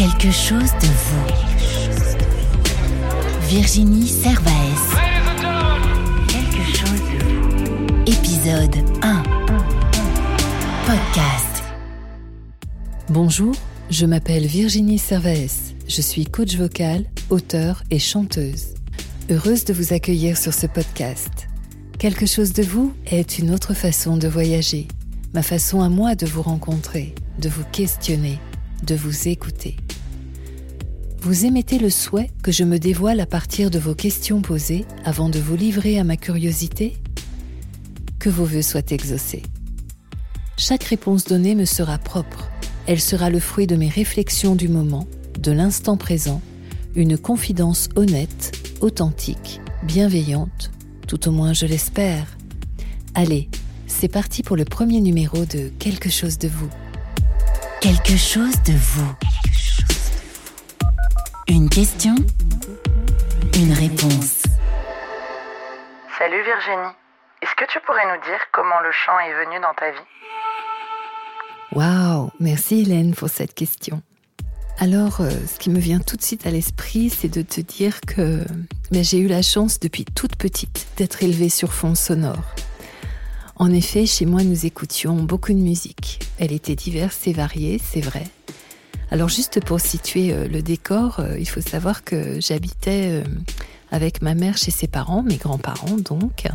Quelque chose de vous. Virginie Servaes. Quelque chose de vous. Épisode 1. Podcast. Bonjour, je m'appelle Virginie Servaes. Je suis coach vocal, auteur et chanteuse. Heureuse de vous accueillir sur ce podcast. Quelque chose de vous est une autre façon de voyager, ma façon à moi de vous rencontrer, de vous questionner, de vous écouter. Vous émettez le souhait que je me dévoile à partir de vos questions posées avant de vous livrer à ma curiosité? Que vos voeux soient exaucés. Chaque réponse donnée me sera propre. Elle sera le fruit de mes réflexions du moment, de l'instant présent, une confidence honnête, authentique, bienveillante, tout au moins je l'espère. Allez, c'est parti pour le premier numéro de Quelque chose de vous. Quelque chose de vous. Une question, une réponse. Salut Virginie. Est-ce que tu pourrais nous dire comment le chant est venu dans ta vie? Waouh, merci Hélène pour cette question. Alors, euh, ce qui me vient tout de suite à l'esprit, c'est de te dire que ben, j'ai eu la chance depuis toute petite d'être élevée sur fond sonore. En effet, chez moi, nous écoutions beaucoup de musique. Elle était diverse et variée, c'est vrai. Alors juste pour situer euh, le décor, euh, il faut savoir que j'habitais avec ma mère chez ses parents, mes grands-parents donc,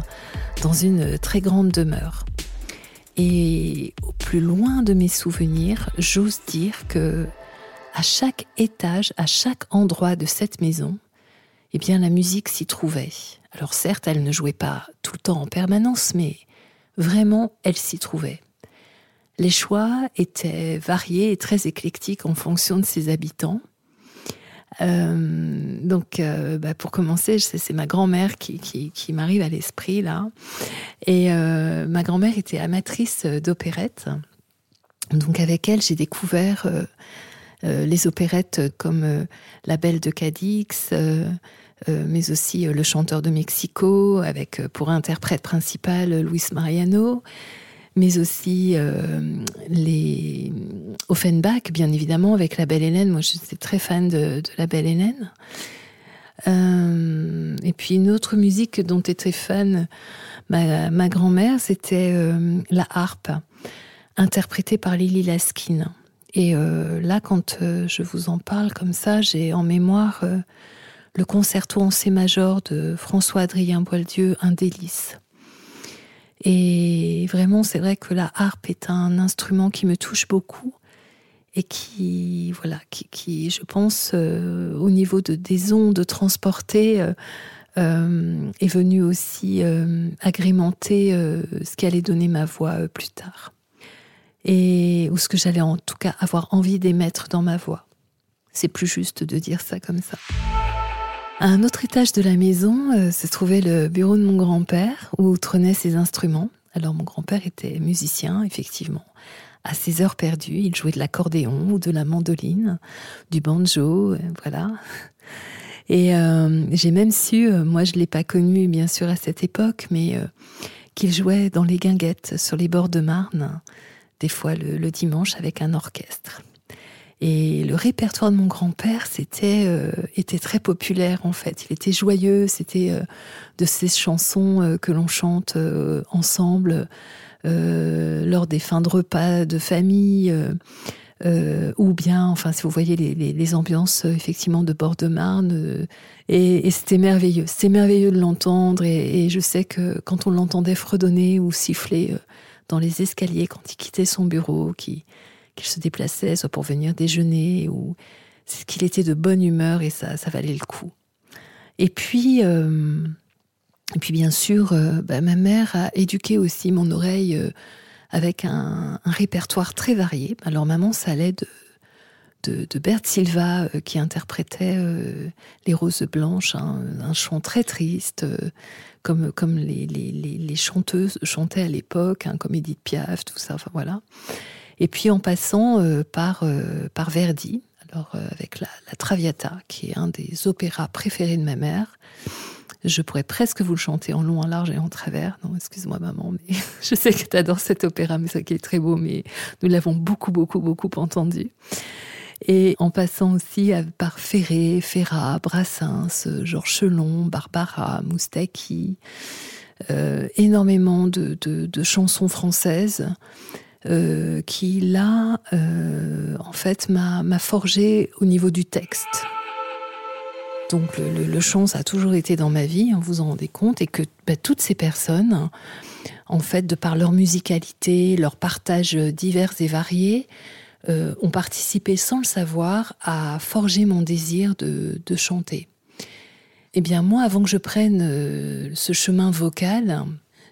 dans une très grande demeure. Et au plus loin de mes souvenirs, j'ose dire que à chaque étage, à chaque endroit de cette maison, eh bien la musique s'y trouvait. Alors certes, elle ne jouait pas tout le temps en permanence, mais vraiment, elle s'y trouvait. Les choix étaient variés et très éclectiques en fonction de ses habitants. Euh, donc, euh, bah, pour commencer, c'est ma grand-mère qui, m'arrive à l'esprit là. Et euh, ma grand-mère était amatrice d'opérette. Donc, avec elle, j'ai découvert les opérettes comme La Belle de Cadix. mais aussi Le Chanteur de Mexico, avec pour interprète principal Luis Mariano, mais aussi euh, les Offenbach, bien évidemment, avec La Belle Hélène. Moi, j'étais très fan de, La Belle Hélène. Euh, et puis une autre musique dont était fan ma, grand-mère, c'était euh, la harpe, interprétée par Lily Laskin. Et là, quand je vous en parle comme ça, j'ai en mémoire le concerto en C major de François-Adrien Boieldieu, un délice. Et vraiment, c'est vrai que la harpe est un instrument qui me touche beaucoup et qui, voilà, qui, je pense, euh, au niveau de, des ondes transportées, euh, euh, est venu aussi agrémenter ce qui allait donner ma voix plus tard. Et, ou ce que j'allais en tout cas avoir envie d'émettre dans ma voix. C'est plus juste de dire ça comme ça. Un autre étage de la maison euh, se trouvait le bureau de mon grand-père où trônaient ses instruments. Alors mon grand-père était musicien, effectivement. À ses heures perdues, il jouait de l'accordéon ou de la mandoline, du banjo, euh, voilà. Et euh, j'ai même su, moi je ne l'ai pas connu bien sûr à cette époque, mais qu'il jouait dans les guinguettes sur les bords de Marne, des fois le dimanche avec un orchestre. Et le répertoire de mon grand-père, c'était euh, était très populaire en fait. Il était joyeux. C'était euh, de ces chansons euh, que l'on chante ensemble lors des fins de repas de famille. ou bien, enfin, si vous voyez les, les, ambiances effectivement de bord de Marne, et, et c'était merveilleux. C'était merveilleux de l'entendre, et, et, je sais que quand on l'entendait fredonner ou siffler dans les escaliers quand il quittait son bureau, qui qu'il se déplaçait, soit pour venir déjeuner, ou qu'il était de bonne humeur et ça, valait le coup. Et puis, euh, et puis bien sûr, euh, bah, ma mère a éduqué aussi mon oreille euh, avec un, répertoire très varié. Alors maman, ça allait de, de, Bert Silva qui interprétait Les Roses Blanches, un chant très triste, comme, comme les, les, les, chanteuses chantaient à l'époque, hein, comme Edith Piaf, tout ça, enfin voilà. Et puis en passant euh, par, euh, par Verdi, alors euh, avec la, Traviata, qui est un des opéras préférés de ma mère. Je pourrais presque vous le chanter en long, en large et en travers. Non, excuse-moi maman, mais je sais que tu adores cet opéra, mais ça qui est très beau, mais nous l'avons beaucoup, beaucoup, beaucoup entendu. Et en passant aussi par Ferré, Ferrat, Brassens, Georges Chelon, Barbara, Moustaki, énormément de, chansons françaises euh, qui, là, euh, en fait, m'a forgé au niveau du texte. Donc le, chant, ça a toujours été dans ma vie, hein, vous en rendez compte, et que bah, toutes ces personnes, en fait, de par leur musicalité, leur partage divers et variés, ont participé sans le savoir à forger mon désir de chanter. Eh bien, moi, avant que je prenne euh, ce chemin vocal,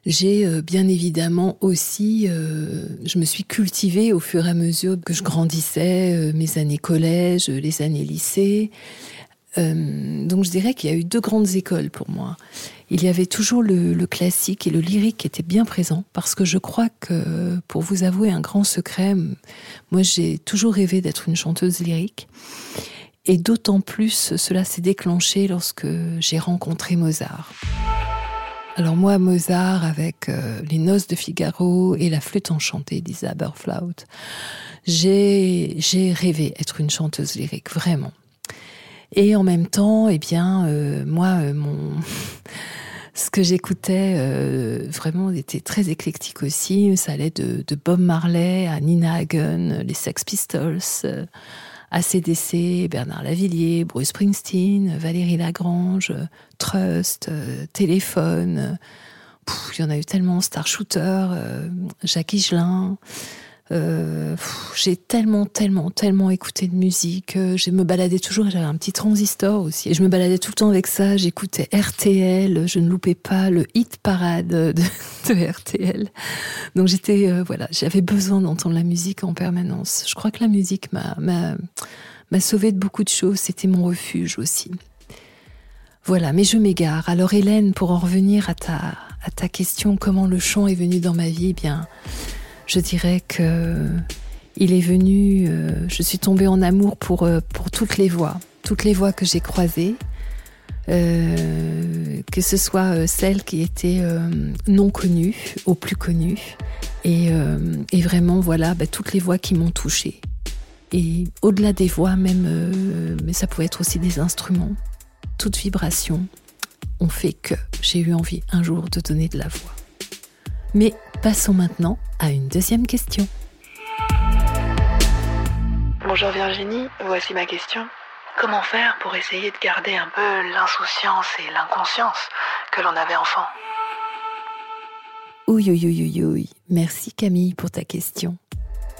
j'ai euh, bien évidemment aussi, euh, je me suis cultivée au fur et à mesure que je grandissais, mes années collège, les années lycée. donc je dirais qu'il y a eu deux grandes écoles pour moi. Il y avait toujours le, le, classique et le lyrique qui étaient bien présents parce que je crois que, pour vous avouer un grand secret, moi j'ai toujours rêvé d'être une chanteuse lyrique. Et d'autant plus, cela s'est déclenché lorsque j'ai rencontré Mozart. Alors moi, Mozart, avec euh, les noces de Figaro et la flûte enchantée d'Isabelle Flaut, j'ai, j'ai rêvé être une chanteuse lyrique, vraiment. Et en même temps, eh bien, euh, moi, euh, mon... ce que j'écoutais vraiment était très éclectique aussi. Ça allait de, de Bob Marley à Nina Hagen, les Sex Pistols ACDC, Bernard Lavillier, Bruce Springsteen, Valérie Lagrange, Trust, euh, Téléphone. Il y en a eu tellement, Star Shooter, euh, Jacques Higelin. Euh, j'ai tellement, tellement, tellement écouté de musique. Je me baladais toujours, j'avais un petit transistor aussi. Et je me baladais tout le temps avec ça. J'écoutais RTL, je ne loupais pas le hit parade de, RTL. Donc j'étais, euh, voilà, j'avais besoin d'entendre la musique en permanence. Je crois que la musique m'a, m'a, m'a sauvé de beaucoup de choses. C'était mon refuge aussi. Voilà, mais je m'égare. Alors Hélène, pour en revenir à ta, à ta question, comment le chant est venu dans ma vie, eh bien, je dirais que il est venu, euh, je suis tombée en amour pour, euh, pour toutes les voix, toutes les voix que j'ai croisées, euh, que ce soit celles qui étaient non connues aux plus connues, et, et vraiment voilà bah, toutes les voix qui m'ont touchée. Et au-delà des voix, même, mais ça pouvait être aussi des instruments, toute vibration ont fait que j'ai eu envie un jour de donner de la voix. Mais passons maintenant à une deuxième question. Bonjour Virginie, voici ma question. Comment faire pour essayer de garder un peu l'insouciance et l'inconscience que l'on avait enfant? Oui, oui, oui, oui, Merci Camille pour ta question.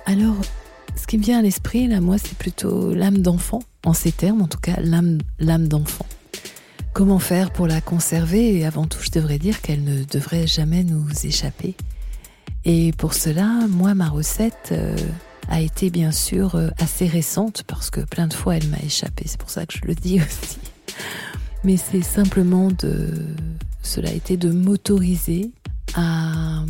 Alors, ce qui me vient à l'esprit, là, moi, c'est plutôt l'âme d'enfant, en ces termes, en tout cas, l'âme d'enfant. Comment faire pour la conserver? Et avant tout, je devrais dire qu'elle ne devrait jamais nous échapper. Et pour cela, moi, ma recette euh, a été bien sûr euh, assez récente parce que plein de fois elle m'a échappé. C'est pour ça que je le dis aussi. Mais c'est simplement de. Cela a été de m'autoriser à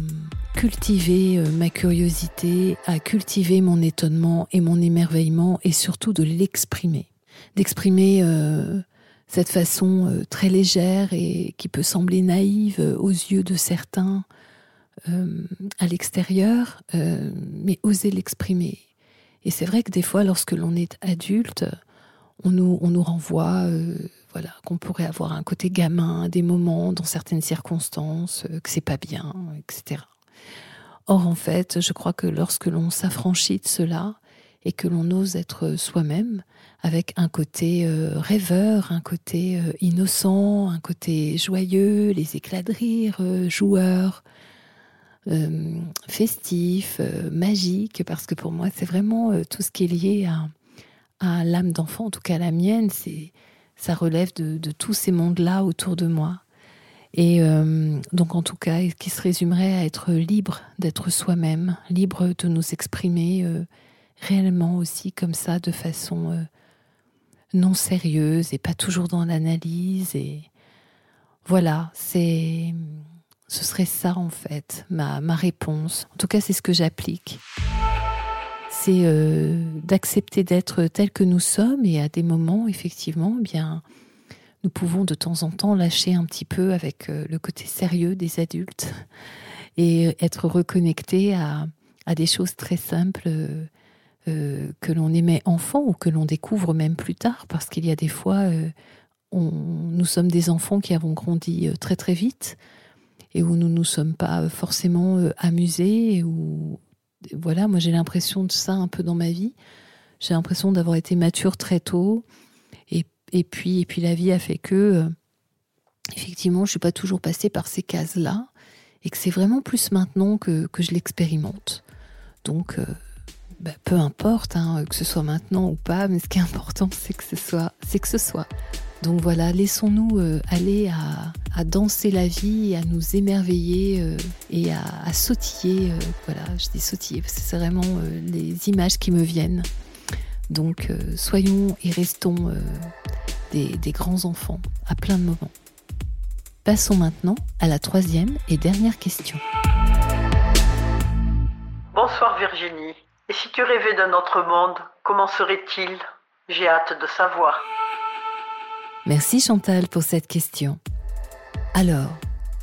cultiver euh, ma curiosité, à cultiver mon étonnement et mon émerveillement et surtout de l'exprimer. D'exprimer cette façon très légère et qui peut sembler naïve aux yeux de certains euh, à l'extérieur, mais oser l'exprimer. Et c'est vrai que des fois, lorsque l'on est adulte, on nous, on nous renvoie voilà, qu'on pourrait avoir un côté gamin, des moments, dans certaines circonstances, que c'est pas bien, etc. Or, en fait, je crois que lorsque l'on s'affranchit de cela et que l'on ose être soi-même, avec un côté euh, rêveur, un côté euh, innocent, un côté joyeux, les éclats de rire, euh, joueurs, festifs, magiques, parce que pour moi c'est vraiment tout ce qui est lié à, l'âme d'enfant, en tout cas la mienne, c'est ça relève de, de tous ces mondes-là autour de moi. Et donc en tout cas, qui se résumerait à être libre d'être soi-même, libre de nous exprimer réellement aussi comme ça, de façon non sérieuse et pas toujours dans l'analyse. Et voilà, c'est, ce serait ça en fait, ma, ma réponse. En tout cas, c'est ce que j'applique. C'est euh, d'accepter d'être tel que nous sommes et à des moments, effectivement, eh bien, nous pouvons de temps en temps lâcher un petit peu avec euh, le côté sérieux des adultes et être reconnectés à, à des choses très simples euh, que l'on aimait enfant ou que l'on découvre même plus tard, parce qu'il y a des fois, on, nous sommes des enfants qui avons grandi très très vite et où nous ne nous sommes pas forcément amusés. Ou voilà, moi j'ai l'impression de ça un peu dans ma vie. J'ai l'impression d'avoir été mature très tôt, et, et, puis et puis la vie a fait que effectivement, je suis pas toujours passée par ces cases-là et que c'est vraiment plus maintenant que, que je l'expérimente. Donc, euh, bah, peu importe, hein, que ce soit maintenant ou pas, mais ce qui est important, c'est que ce soit, c'est que ce soit. Donc voilà, laissons-nous euh, aller à, danser la vie, à nous émerveiller euh, et à, sautiller. voilà, je dis sautiller parce que c'est vraiment les images qui me viennent. Donc soyons et restons des, des grands enfants à plein de moments. Passons maintenant à la troisième et dernière question. Bonsoir Virginie. Et si tu rêvais d'un autre monde, comment serait-il? J'ai hâte de savoir. Merci Chantal pour cette question. Alors,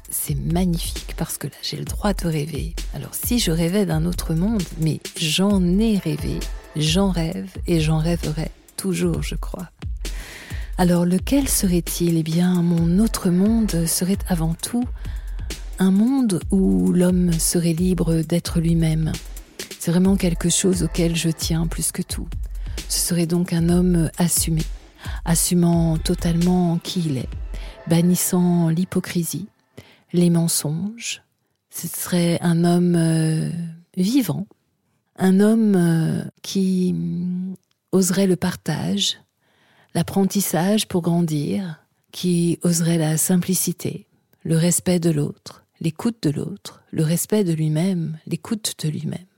c'est magnifique parce que là j'ai le droit de rêver. Alors si je rêvais d'un autre monde, mais j'en ai rêvé, j'en rêve et j'en rêverai toujours, je crois. Alors lequel serait-il? Eh bien, mon autre monde serait avant tout un monde où l'homme serait libre d'être lui-même. C'est vraiment quelque chose auquel je tiens plus que tout. Ce serait donc un homme assumé, assumant totalement qui il est, bannissant l'hypocrisie, les mensonges. Ce serait un homme euh, vivant, un homme euh, qui oserait le partage, l'apprentissage pour grandir, qui oserait la simplicité, le respect de l'autre, l'écoute de l'autre, le respect de lui-même, l'écoute de lui-même.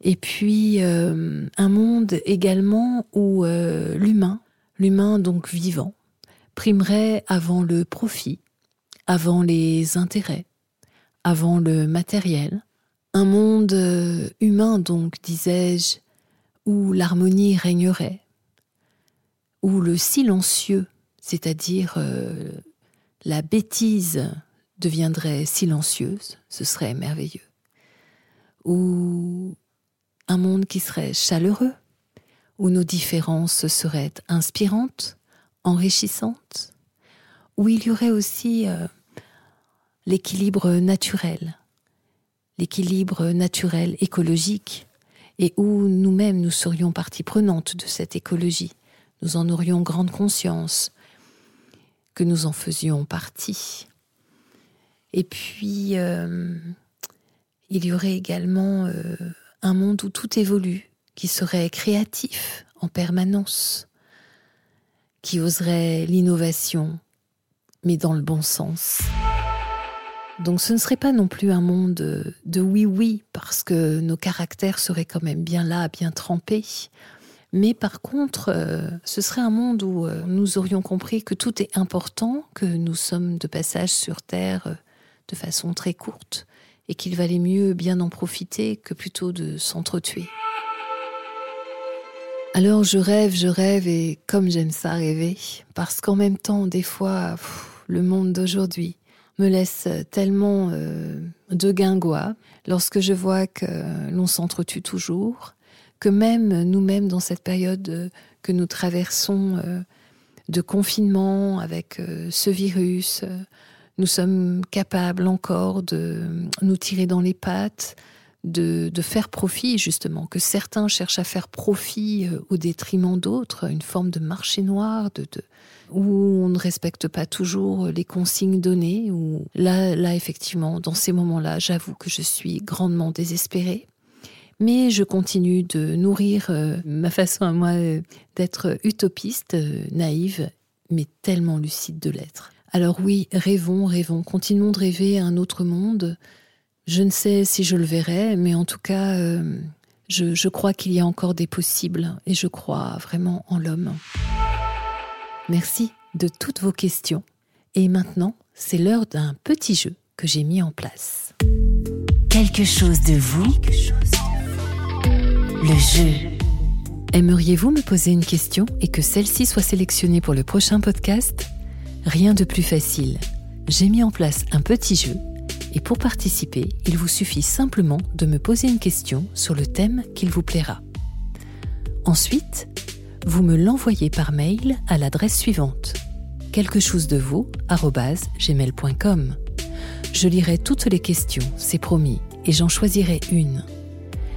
Et puis euh, un monde également où euh, l'humain, l'humain donc vivant, primerait avant le profit, avant les intérêts, avant le matériel. Un monde euh, humain donc, disais-je, où l'harmonie régnerait, où le silencieux, c'est-à-dire la bêtise, deviendrait silencieuse, ce serait merveilleux. Ou un monde qui serait chaleureux, où nos différences seraient inspirantes, enrichissantes, où il y aurait aussi euh, l'équilibre naturel, l'équilibre naturel écologique, et où nous-mêmes nous serions partie prenante de cette écologie nous en aurions grande conscience, que nous en faisions partie. Et puis, euh, il y aurait également euh, un monde où tout évolue, qui serait créatif en permanence, qui oserait l'innovation, mais dans le bon sens. Donc ce ne serait pas non plus un monde de oui-oui, parce que nos caractères seraient quand même bien là, bien trempés. Mais par contre, euh, ce serait un monde où euh, nous aurions compris que tout est important, que nous sommes de passage sur Terre euh, de façon très courte, et qu'il valait mieux bien en profiter que plutôt de s'entretuer. Alors je rêve, je rêve, et comme j'aime ça rêver, parce qu'en même temps, des fois, le monde d'aujourd'hui me laisse tellement de guingois lorsque je vois que l'on s'entretue toujours, que même nous-mêmes dans cette période euh, que nous traversons euh, de confinement avec euh, ce virus, nous sommes capables encore de nous tirer dans les pattes, de, faire profit justement, que certains cherchent à faire profit au détriment d'autres, une forme de marché noir, de, où on ne respecte pas toujours les consignes données, là, là effectivement, dans ces moments-là, j'avoue que je suis grandement désespérée. Mais je continue de nourrir euh, ma façon à moi euh, d'être utopiste, euh, naïve, mais tellement lucide de l'être. Alors oui, rêvons, rêvons, continuons de rêver un autre monde. Je ne sais si je le verrai, mais en tout cas, je, je crois qu'il y a encore des possibles et je crois vraiment en l'homme. Merci de toutes vos questions. Et maintenant, c'est l'heure d'un petit jeu que j'ai mis en place. Quelque chose de vous le jeu. Aimeriez-vous me poser une question et que celle-ci soit sélectionnée pour le prochain podcast? Rien de plus facile. J'ai mis en place un petit jeu et pour participer, il vous suffit simplement de me poser une question sur le thème qu'il vous plaira. Ensuite, vous me l'envoyez par mail à l'adresse suivante quelque. Je lirai toutes les questions, c'est promis, et j'en choisirai une.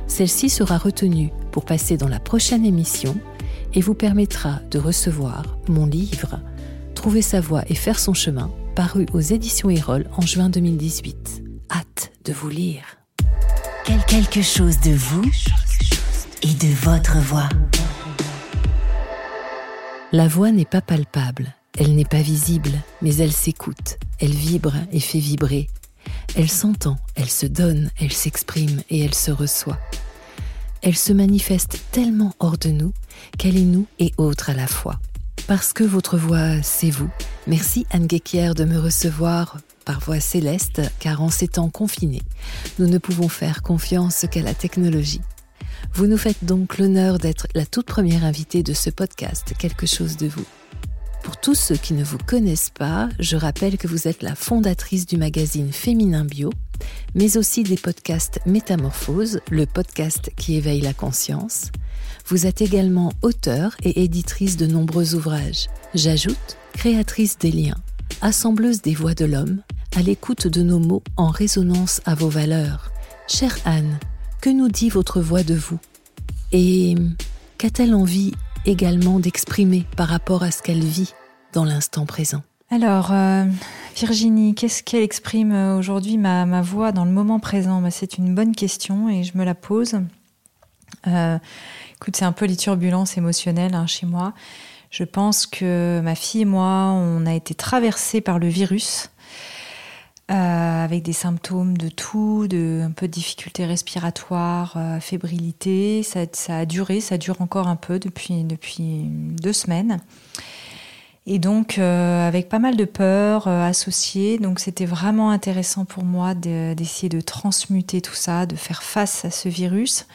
Celle-ci sera retenue pour passer dans la prochaine émission et vous permettra de recevoir mon livre Trouver sa voie et faire son chemin, paru aux éditions Erol en juin 2018. Hâte de vous lire. Quelque chose de vous et de votre voix. La voix n'est pas palpable, elle n'est pas visible, mais elle s'écoute, elle vibre et fait vibrer. Elle s'entend, elle se donne, elle s'exprime et elle se reçoit. Elle se manifeste tellement hors de nous qu'elle est nous et autre à la fois. Parce que votre voix, c'est vous. Merci Anne Guéquière de me recevoir par voix céleste, car en ces temps confinés, nous ne pouvons faire confiance qu'à la technologie. Vous nous faites donc l'honneur d'être la toute première invitée de ce podcast Quelque chose de vous. Pour tous ceux qui ne vous connaissent pas, je rappelle que vous êtes la fondatrice du magazine Féminin Bio, mais aussi des podcasts Métamorphose, le podcast qui éveille la conscience. Vous êtes également auteur et éditrice de nombreux ouvrages. J'ajoute, créatrice des liens, assembleuse des voix de l'homme, à l'écoute de nos mots en résonance à vos valeurs. Chère Anne, que nous dit votre voix de vous? Et qu'a-t-elle envie également d'exprimer par rapport à ce qu'elle vit dans l'instant présent? Alors, euh, Virginie, qu'est-ce qu'elle exprime euh, aujourd'hui, ma, voix dans le moment présent? Bah, C'est une bonne question et je me la pose. Euh, écoute, c'est un peu les turbulences émotionnelles hein, chez moi. Je pense que ma fille et moi, on a été traversés par le virus. Euh, avec des symptômes de tout, de un peu de difficultés respiratoires, euh, fébrilité. Ça, a duré, ça dure encore un peu depuis, depuis deux semaines. Et donc, avec pas mal de peurs associées, donc c'était vraiment intéressant pour moi d'essayer de, de, transmuter tout ça, de faire face à ce virus.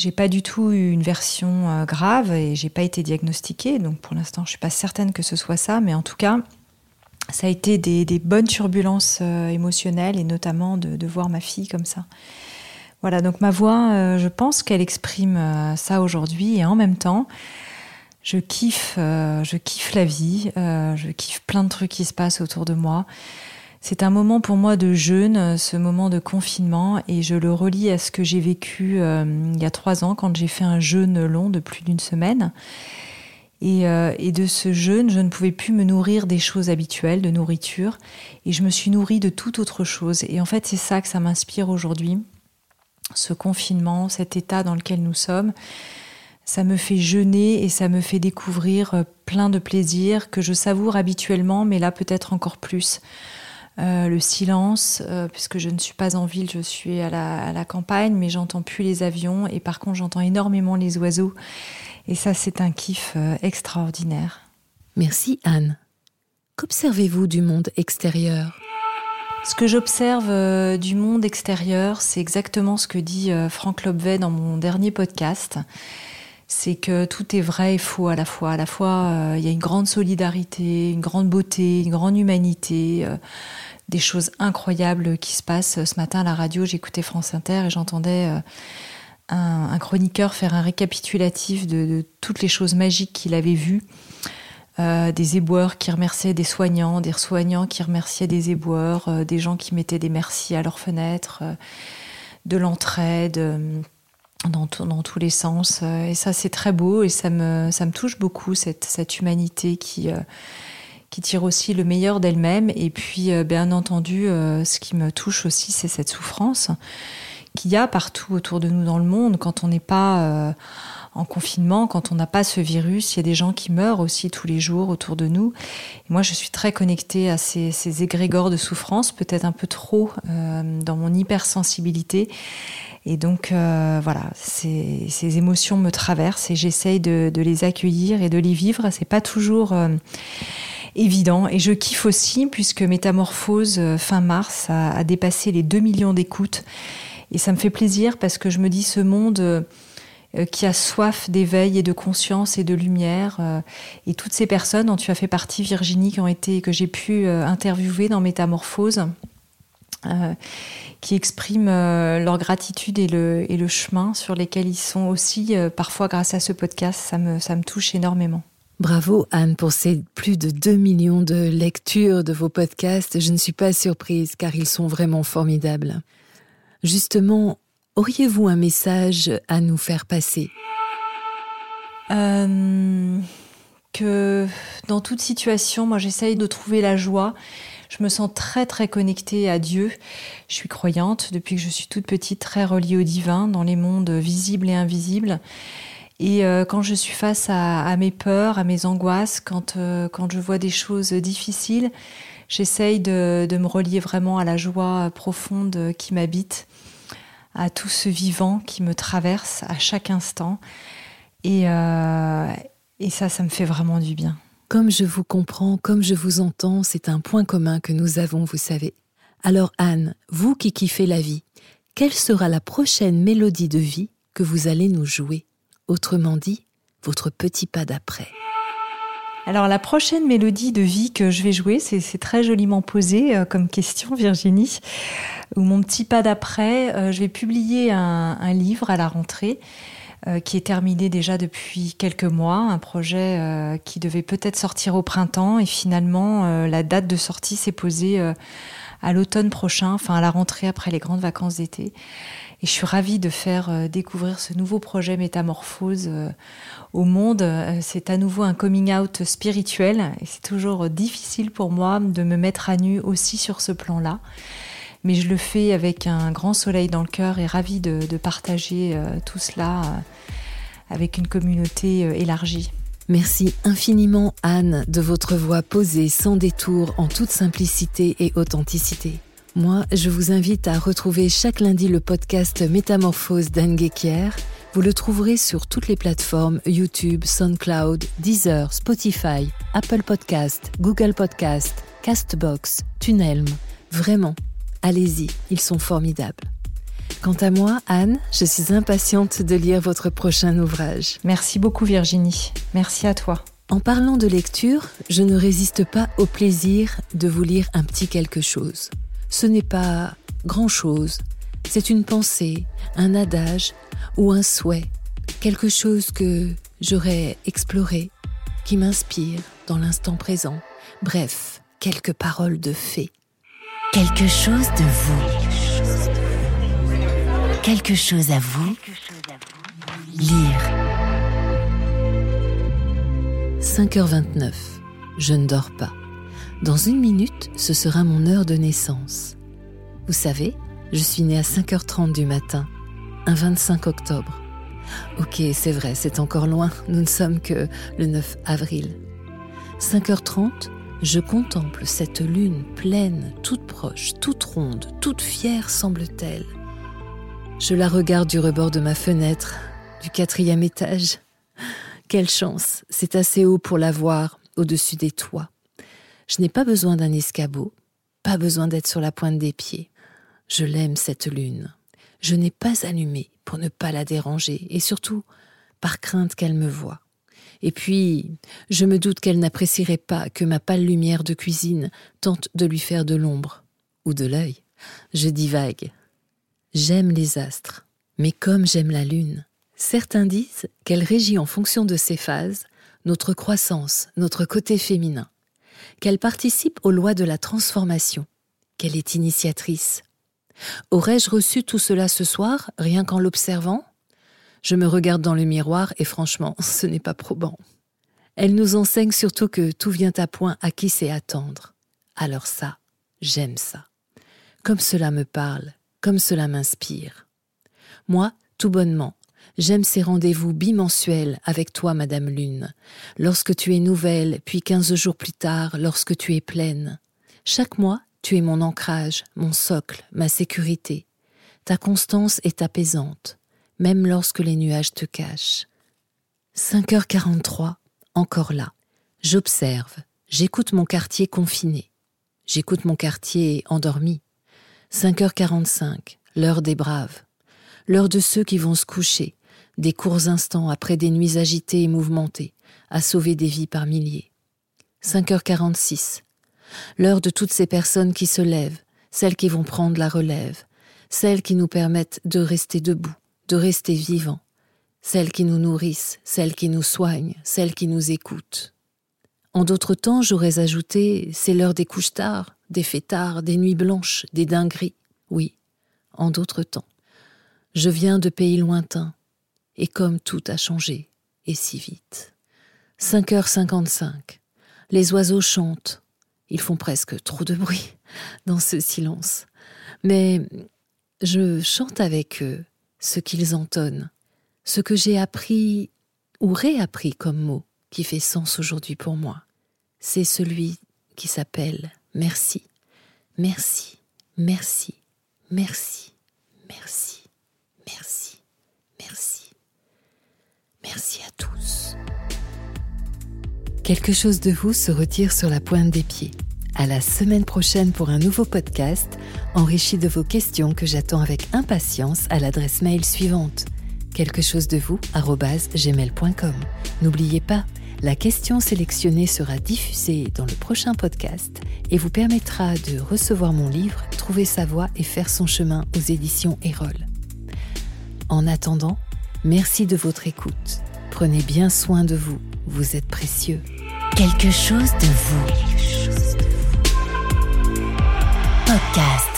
J'ai pas du tout eu une version euh, grave et j'ai pas été diagnostiquée, donc pour l'instant, je suis pas certaine que ce soit ça, mais en tout cas, ça a été des, bonnes turbulences euh, émotionnelles et notamment de, de, voir ma fille comme ça. Voilà, donc ma voix, euh, je pense qu'elle exprime ça aujourd'hui et en même temps, je kiffe, je kiffe la vie, je kiffe plein de trucs qui se passent autour de moi. C'est un moment pour moi de jeûne, ce moment de confinement, et je le relie à ce que j'ai vécu euh, il y a trois ans quand j'ai fait un jeûne long de plus d'une semaine. Et, euh, et, de ce jeûne, je ne pouvais plus me nourrir des choses habituelles de nourriture, et je me suis nourrie de toute autre chose. Et en fait, c'est ça que ça m'inspire aujourd'hui, ce confinement, cet état dans lequel nous sommes. Ça me fait jeûner et ça me fait découvrir euh, plein de plaisirs que je savoure habituellement, mais là peut-être encore plus. Euh, le silence, euh, puisque je ne suis pas en ville, je suis à la, à la campagne, mais j'entends plus les avions, et par contre j'entends énormément les oiseaux. Et ça, c'est un kiff euh, extraordinaire. Merci Anne. Qu'observez-vous du monde extérieur? Ce que j'observe euh, du monde extérieur, c'est exactement ce que dit euh, Franck Lobvet dans mon dernier podcast. C'est que tout est vrai et faux à la fois. À la fois, euh, il y a une grande solidarité, une grande beauté, une grande humanité, euh, des choses incroyables qui se passent. Ce matin à la radio, j'écoutais France Inter et j'entendais euh, un, chroniqueur faire un récapitulatif de, de toutes les choses magiques qu'il avait vues. Des éboueurs qui remerciaient des soignants, des soignants qui remerciaient des éboueurs, des gens qui mettaient des merci à leurs fenêtres, de l'entraide dans, dans, tous les sens. euh, Et ça, c'est très beau et ça me, ça me touche beaucoup, cette, cette humanité qui, euh, qui tire aussi le meilleur d'elle-même. Et puis, euh, bien entendu, ce qui me touche aussi, c'est cette souffrance qu'il y a partout autour de nous dans le monde quand on n'est pas en confinement, quand on n'a pas ce virus, il y a des gens qui meurent aussi tous les jours autour de nous. Et moi, je suis très connectée à ces, égrégores de souffrance, peut-être un peu trop euh, dans mon hypersensibilité. Et donc, euh, voilà, ces, émotions me traversent et j'essaye de, les accueillir et de les vivre. C'est pas toujours euh, évident. Et je kiffe aussi, puisque Métamorphose, fin mars, a, a dépassé les 2 millions d'écoutes. Et ça me fait plaisir parce que je me dis, ce monde qui a soif d'éveil et de conscience et de lumière. Euh, et toutes ces personnes dont tu as fait partie, Virginie, qui ont été, que j'ai pu euh, interviewer dans Métamorphose, qui expriment leur gratitude et le, et le chemin sur lesquels ils sont aussi, parfois grâce à ce podcast. Ça me, ça me touche énormément. Bravo Anne pour ces plus de 2 millions de lectures de vos podcasts. Je ne suis pas surprise car ils sont vraiment formidables. Justement, auriez-vous un message à nous faire passer? Euh, Que dans toute situation, moi j'essaye de trouver la joie. Je me sens très très connectée à Dieu. Je suis croyante depuis que je suis toute petite, très reliée au divin, dans les mondes visibles et invisibles. Et euh, quand je suis face à, mes peurs, à mes angoisses, quand, euh, quand je vois des choses difficiles, j'essaye de, me relier vraiment à la joie profonde qui m'habite, à tout ce vivant qui me traverse à chaque instant. Et, euh, et ça, ça me fait vraiment du bien. Comme je vous comprends, comme je vous entends, c'est un point commun que nous avons, vous savez. Alors Anne, vous qui kiffez la vie, quelle sera la prochaine mélodie de vie que vous allez nous jouer? Autrement dit, votre petit pas d'après. Alors la prochaine mélodie de vie que je vais jouer, c'est très joliment posé euh, comme question Virginie, ou mon petit pas d'après, euh, je vais publier un, livre à la rentrée euh, qui est terminé déjà depuis quelques mois, un projet qui devait peut-être sortir au printemps et finalement la date de sortie s'est posée à l'automne prochain, enfin à la rentrée après les grandes vacances d'été. Et je suis ravie de faire euh, découvrir ce nouveau projet Métamorphose euh, au monde. Euh, c'est à nouveau un coming out spirituel et c'est toujours difficile pour moi de me mettre à nu aussi sur ce plan-là. Mais je le fais avec un grand soleil dans le cœur et ravie de, de partager tout cela avec une communauté élargie. Merci infiniment Anne de votre voix posée sans détour en toute simplicité et authenticité. Moi, je vous invite à retrouver chaque lundi le podcast Métamorphose d'Anne Guéquière. Vous le trouverez sur toutes les plateformes YouTube, SoundCloud, Deezer, Spotify, Apple Podcast, Google Podcast, Castbox, Tunnelm. Vraiment, allez-y, ils sont formidables. Quant à moi, Anne, je suis impatiente de lire votre prochain ouvrage. Merci beaucoup Virginie. Merci à toi. En parlant de lecture, je ne résiste pas au plaisir de vous lire un petit quelque chose. Ce n'est pas grand-chose, c'est une pensée, un adage ou un souhait, quelque chose que j'aurais exploré, qui m'inspire dans l'instant présent. Bref, quelques paroles de fée. Quelque chose de vous. Quelque chose à vous. Lire. 5h29. Je ne dors pas. Dans une minute, ce sera mon heure de naissance. Vous savez, je suis née à 5h30 du matin, un 25 octobre. Ok, c'est vrai, c'est encore loin, nous ne sommes que le 9 avril. 5h30, je contemple cette lune pleine, toute proche, toute ronde, toute fière semble-t-elle. Je la regarde du rebord de ma fenêtre, du quatrième étage. Quelle chance, c'est assez haut pour la voir au-dessus des toits. Je n'ai pas besoin d'un escabeau, pas besoin d'être sur la pointe des pieds. Je l'aime, cette lune. Je n'ai pas allumé pour ne pas la déranger, et surtout par crainte qu'elle me voie. Et puis, je me doute qu'elle n'apprécierait pas que ma pâle lumière de cuisine tente de lui faire de l'ombre, ou de l'œil. Je divague. J'aime les astres, mais comme j'aime la lune, certains disent qu'elle régit en fonction de ses phases notre croissance, notre côté féminin qu'elle participe aux lois de la transformation, qu'elle est initiatrice. Aurais-je reçu tout cela ce soir, rien qu'en l'observant? Je me regarde dans le miroir et franchement, ce n'est pas probant. Elle nous enseigne surtout que tout vient à point à qui sait attendre. Alors ça, j'aime ça. Comme cela me parle, comme cela m'inspire. Moi, tout bonnement, J'aime ces rendez-vous bimensuels avec toi, Madame Lune, lorsque tu es nouvelle, puis quinze jours plus tard, lorsque tu es pleine. Chaque mois, tu es mon ancrage, mon socle, ma sécurité. Ta constance est apaisante, même lorsque les nuages te cachent. 5h43, encore là. J'observe, j'écoute mon quartier confiné. J'écoute mon quartier endormi. 5h45, l'heure des braves. L'heure de ceux qui vont se coucher, des courts instants après des nuits agitées et mouvementées, à sauver des vies par milliers. 5h46. L'heure de toutes ces personnes qui se lèvent, celles qui vont prendre la relève, celles qui nous permettent de rester debout, de rester vivants, celles qui nous nourrissent, celles qui nous soignent, celles qui nous écoutent. En d'autres temps, j'aurais ajouté c'est l'heure des couches tard, des fêtards, des nuits blanches, des dingueries. Oui, en d'autres temps. Je viens de pays lointains, et comme tout a changé, et si vite. 5h55. Les oiseaux chantent. Ils font presque trop de bruit dans ce silence. Mais je chante avec eux ce qu'ils entonnent, ce que j'ai appris ou réappris comme mot qui fait sens aujourd'hui pour moi. C'est celui qui s'appelle merci. Merci, merci, merci, Quelque chose de vous se retire sur la pointe des pieds. À la semaine prochaine pour un nouveau podcast enrichi de vos questions que j'attends avec impatience à l'adresse mail suivante quelque chose de vous gmail.com. N'oubliez pas, la question sélectionnée sera diffusée dans le prochain podcast et vous permettra de recevoir mon livre Trouver sa voie et faire son chemin aux éditions Erol. En attendant, merci de votre écoute. Prenez bien soin de vous, vous êtes précieux. Quelque chose de vous. Podcast.